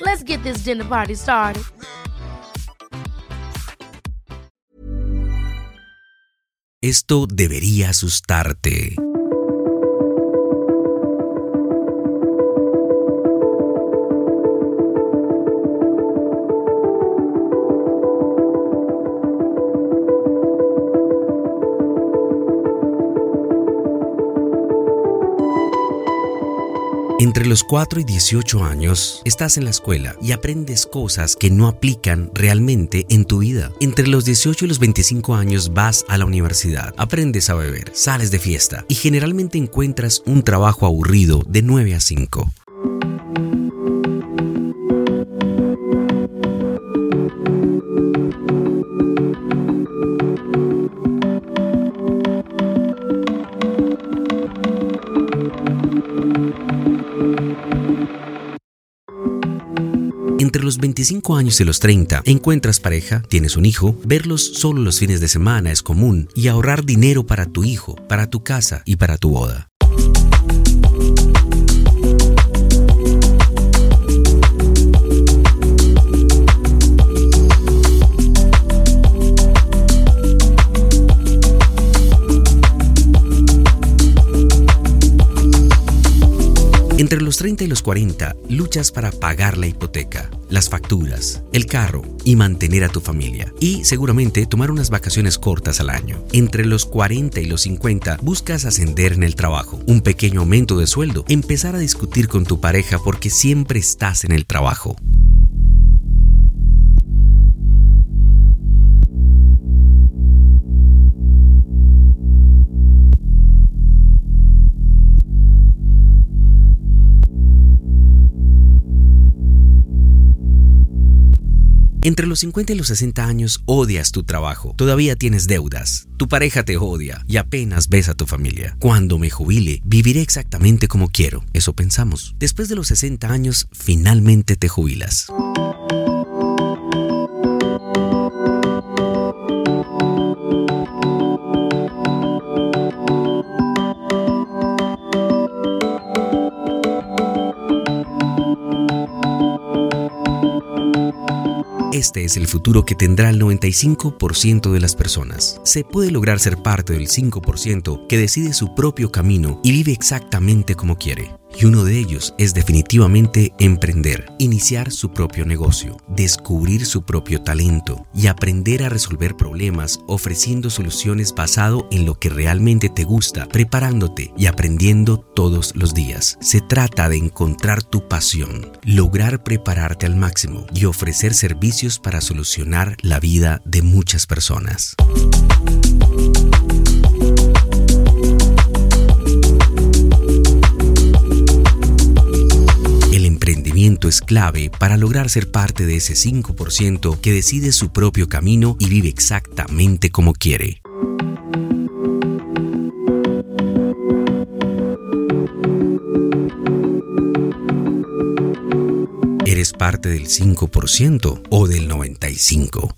Let's get this dinner party started. Esto debería asustarte. Entre los 4 y 18 años estás en la escuela y aprendes cosas que no aplican realmente en tu vida. Entre los 18 y los 25 años vas a la universidad, aprendes a beber, sales de fiesta y generalmente encuentras un trabajo aburrido de 9 a 5. Entre los 25 años y los 30 encuentras pareja, tienes un hijo, verlos solo los fines de semana es común y ahorrar dinero para tu hijo, para tu casa y para tu boda. Entre los 30 y los 40, luchas para pagar la hipoteca, las facturas, el carro y mantener a tu familia. Y seguramente tomar unas vacaciones cortas al año. Entre los 40 y los 50, buscas ascender en el trabajo, un pequeño aumento de sueldo, empezar a discutir con tu pareja porque siempre estás en el trabajo. Entre los 50 y los 60 años odias tu trabajo, todavía tienes deudas, tu pareja te odia y apenas ves a tu familia. Cuando me jubile, viviré exactamente como quiero, eso pensamos. Después de los 60 años, finalmente te jubilas. Este es el futuro que tendrá el 95% de las personas. Se puede lograr ser parte del 5% que decide su propio camino y vive exactamente como quiere. Y uno de ellos es definitivamente emprender, iniciar su propio negocio, descubrir su propio talento y aprender a resolver problemas ofreciendo soluciones basado en lo que realmente te gusta, preparándote y aprendiendo todos los días. Se trata de encontrar tu pasión, lograr prepararte al máximo y ofrecer servicios para solucionar la vida de muchas personas. Es clave para lograr ser parte de ese 5% que decide su propio camino y vive exactamente como quiere. ¿Eres parte del 5% o del 95%?